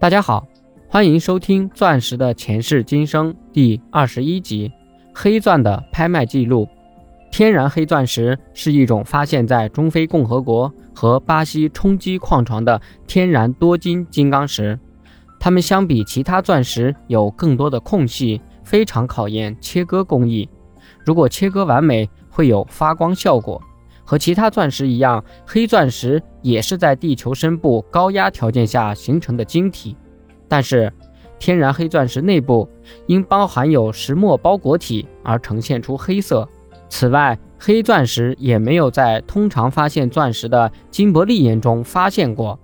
大家好，欢迎收听《钻石的前世今生》第二十一集：黑钻的拍卖记录。天然黑钻石是一种发现在中非共和国和巴西冲击矿床的天然多晶金刚石。它们相比其他钻石有更多的空隙，非常考验切割工艺。如果切割完美，会有发光效果。和其他钻石一样，黑钻石也是在地球深部高压条件下形成的晶体。但是，天然黑钻石内部因包含有石墨包裹体而呈现出黑色。此外，黑钻石也没有在通常发现钻石的金伯利岩中发现过。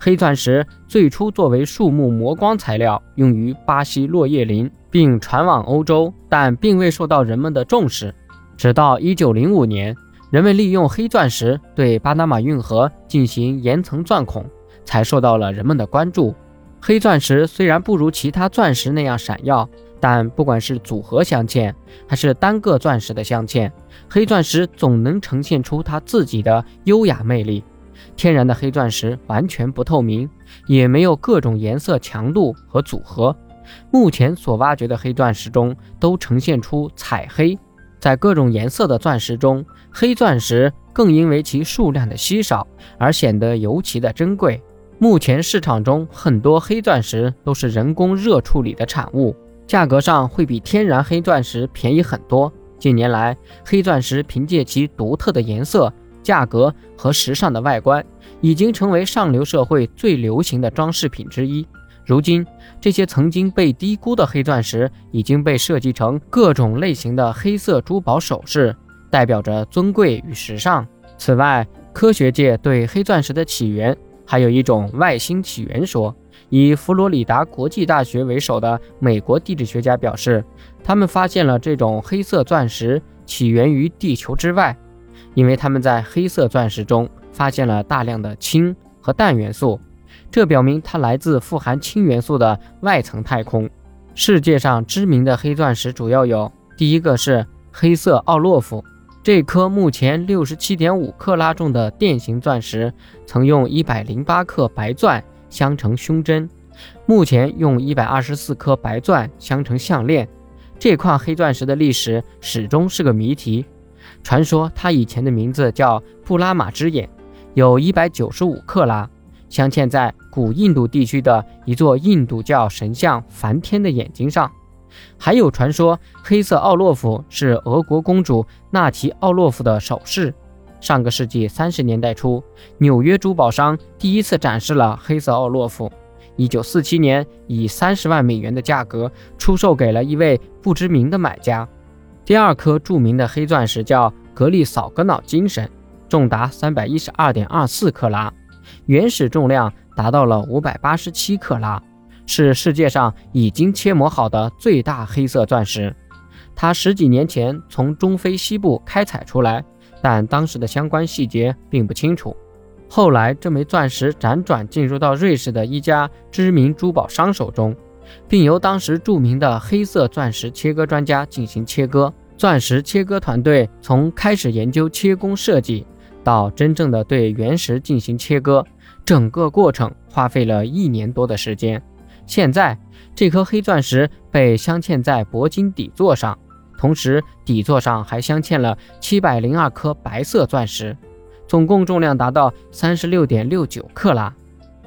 黑钻石最初作为树木磨光材料，用于巴西落叶林，并传往欧洲，但并未受到人们的重视。直到1905年。人们利用黑钻石对巴拿马运河进行岩层钻孔，才受到了人们的关注。黑钻石虽然不如其他钻石那样闪耀，但不管是组合镶嵌还是单个钻石的镶嵌，黑钻石总能呈现出它自己的优雅魅力。天然的黑钻石完全不透明，也没有各种颜色强度和组合。目前所挖掘的黑钻石中都呈现出彩黑。在各种颜色的钻石中，黑钻石更因为其数量的稀少而显得尤其的珍贵。目前市场中很多黑钻石都是人工热处理的产物，价格上会比天然黑钻石便宜很多。近年来，黑钻石凭借其独特的颜色、价格和时尚的外观，已经成为上流社会最流行的装饰品之一。如今，这些曾经被低估的黑钻石已经被设计成各种类型的黑色珠宝首饰，代表着尊贵与时尚。此外，科学界对黑钻石的起源还有一种外星起源说。以佛罗里达国际大学为首的美国地质学家表示，他们发现了这种黑色钻石起源于地球之外，因为他们在黑色钻石中发现了大量的氢和氮元素。这表明它来自富含氢元素的外层太空。世界上知名的黑钻石主要有：第一个是黑色奥洛夫，这颗目前六十七点五克拉重的电形钻石，曾用一百零八克白钻镶成胸针，目前用一百二十四颗白钻镶成项链。这块黑钻石的历史始终是个谜题。传说它以前的名字叫布拉玛之眼，有一百九十五克拉。镶嵌在古印度地区的一座印度教神像梵天的眼睛上，还有传说黑色奥洛夫是俄国公主纳提奥洛夫的首饰。上个世纪三十年代初，纽约珠宝商第一次展示了黑色奥洛夫，一九四七年以三十万美元的价格出售给了一位不知名的买家。第二颗著名的黑钻石叫格利扫格瑙精神，重达三百一十二点二四克拉。原始重量达到了五百八十七克拉，是世界上已经切磨好的最大黑色钻石。它十几年前从中非西部开采出来，但当时的相关细节并不清楚。后来，这枚钻石辗转进入到瑞士的一家知名珠宝商手中，并由当时著名的黑色钻石切割专家进行切割。钻石切割团队从开始研究切工设计。到真正的对原石进行切割，整个过程花费了一年多的时间。现在，这颗黑钻石被镶嵌在铂金底座上，同时底座上还镶嵌了七百零二颗白色钻石，总共重量达到三十六点六九克拉。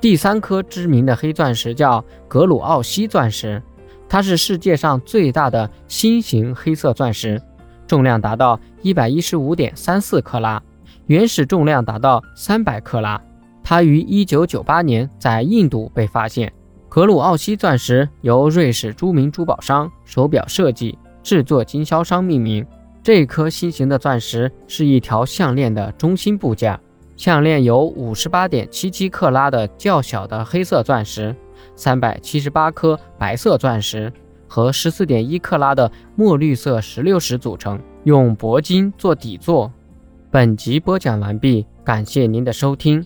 第三颗知名的黑钻石叫格鲁奥西钻石，它是世界上最大的新型黑色钻石，重量达到一百一十五点三四克拉。原始重量达到三百克拉，它于一九九八年在印度被发现。格鲁奥西钻石由瑞士著名珠宝商、手表设计制作经销商命名。这颗新型的钻石是一条项链的中心部件，项链由五十八点七七克拉的较小的黑色钻石、三百七十八颗白色钻石和十四点一克拉的墨绿色石榴石组成，用铂金做底座。本集播讲完毕，感谢您的收听。